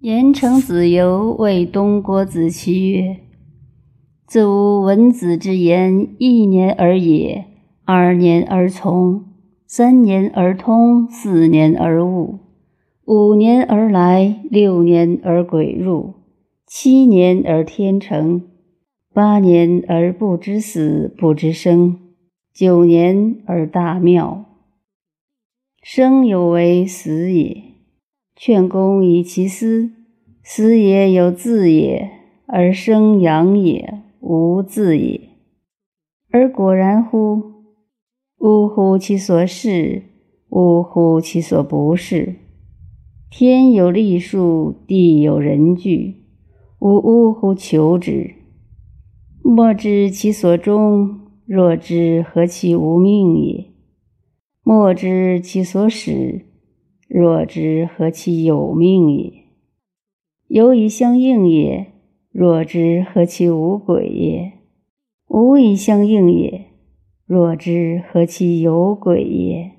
言成子游谓东郭子期曰：“自吾闻子之言，一年而也，二年而从，三年而通，四年而悟，五年而来，六年而鬼入，七年而天成，八年而不知死不知生，九年而大妙。生有为死也。”劝公以其思，思也有自也，而生养也无自也。而果然乎？呜呼！其所是，呜呼！其所不是。天有历数，地有人具，吾呜呼求之。莫知其所终，若知何其无命也？莫知其所始。若知何其有命也？有以相应也。若知何其无鬼也？无以相应也。若知何其有鬼也？